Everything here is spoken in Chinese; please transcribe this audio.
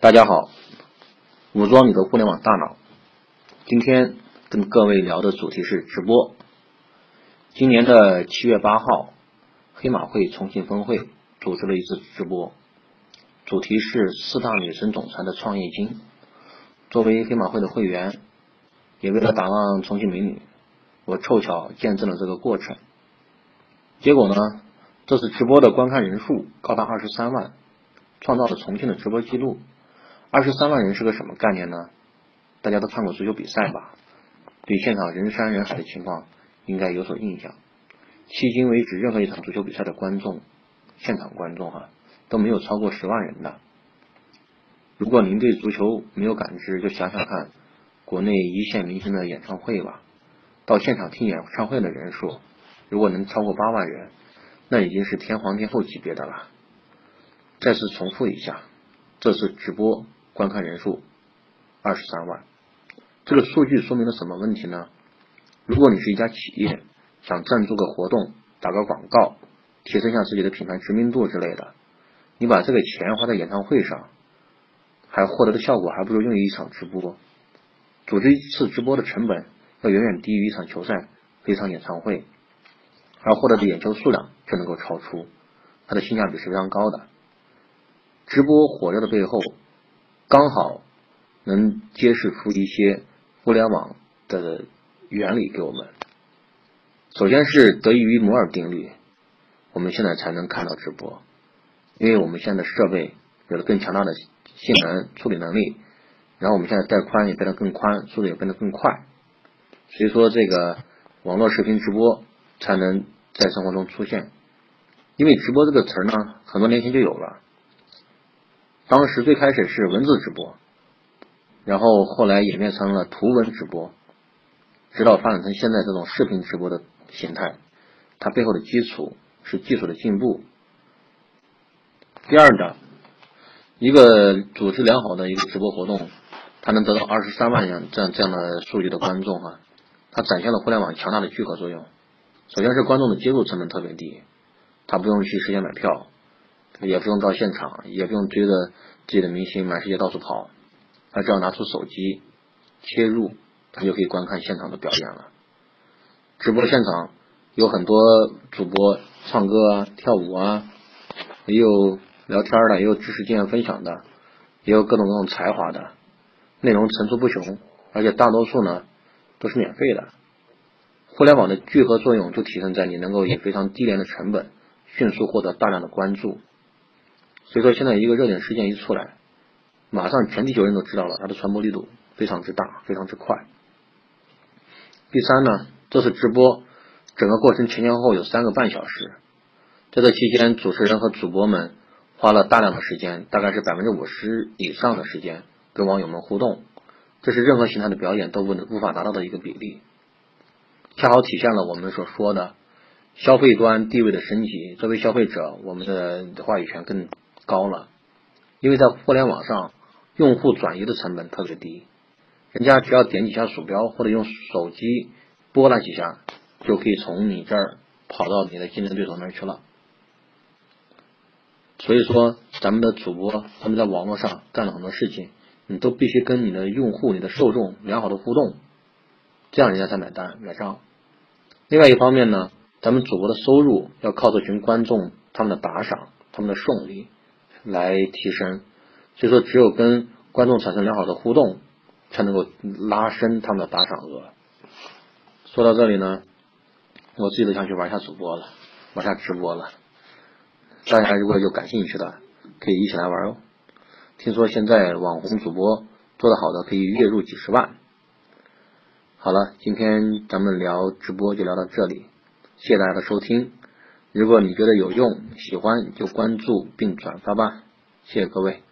大家好，武装你的互联网大脑。今天跟各位聊的主题是直播。今年的七月八号，黑马会重庆分会组织了一次直播，主题是四大女神总裁的创业经。作为黑马会的会员，也为了打望重庆美女，我凑巧见证了这个过程。结果呢，这次直播的观看人数高达二十三万，创造了重庆的直播记录。二十三万人是个什么概念呢？大家都看过足球比赛吧？对现场人山人海的情况应该有所印象。迄今为止，任何一场足球比赛的观众，现场观众哈都没有超过十万人的。如果您对足球没有感知，就想想看，国内一线明星的演唱会吧，到现场听演唱会的人数，如果能超过八万人，那已经是天皇天后级别的了。再次重复一下，这次直播。观看人数二十三万，这个数据说明了什么问题呢？如果你是一家企业，想赞助个活动、打个广告、提升一下自己的品牌知名度之类的，你把这个钱花在演唱会上，还获得的效果还不如用于一场直播。组织一次直播的成本要远远低于一场球赛、一场演唱会，而获得的眼球数量却能够超出，它的性价比是非常高的。直播火热的背后。刚好能揭示出一些互联网的原理给我们。首先是得益于摩尔定律，我们现在才能看到直播，因为我们现在设备有了更强大的性能处理能力，然后我们现在带宽也变得更宽，速度也变得更快，所以说这个网络视频直播才能在生活中出现。因为直播这个词儿呢，很多年前就有了。当时最开始是文字直播，然后后来演变成了图文直播，直到发展成现在这种视频直播的形态。它背后的基础是技术的进步。第二个，一个组织良好的一个直播活动，它能得到二十三万样这样这样的数据的观众哈，它展现了互联网强大的聚合作用。首先是观众的接入成本特别低，他不用去事先买票。也不用到现场，也不用追着自己的明星满世界到处跑，他只要拿出手机切入，他就可以观看现场的表演了。直播现场有很多主播唱歌啊、跳舞啊，也有聊天的，也有知识经验分享的，也有各种各种才华的，内容层出不穷，而且大多数呢都是免费的。互联网的聚合作用就体现在你能够以非常低廉的成本，迅速获得大量的关注。所以说，现在一个热点事件一出来，马上全地球人都知道了，它的传播力度非常之大，非常之快。第三呢，这次直播整个过程前前后后有三个半小时，在这期间，主持人和主播们花了大量的时间，大概是百分之五十以上的时间跟网友们互动，这是任何形态的表演都不能无法达到的一个比例，恰好体现了我们所说的消费端地位的升级。作为消费者，我们的话语权更。高了，因为在互联网上，用户转移的成本特别低，人家只要点几下鼠标或者用手机拨拉几下，就可以从你这儿跑到你的竞争对手那儿去了。所以说，咱们的主播他们在网络上干了很多事情，你都必须跟你的用户、你的受众良好的互动，这样人家才买单买账。另外一方面呢，咱们主播的收入要靠这群观众他们的打赏、他们的送礼。来提升，所以说只有跟观众产生良好的互动，才能够拉升他们的打赏额。说到这里呢，我自己都想去玩一下主播了，玩下直播了。大家如果有感兴趣的，可以一起来玩哦。听说现在网红主播做的好的可以月入几十万。好了，今天咱们聊直播就聊到这里，谢谢大家的收听。如果你觉得有用、喜欢，就关注并转发吧，谢谢各位。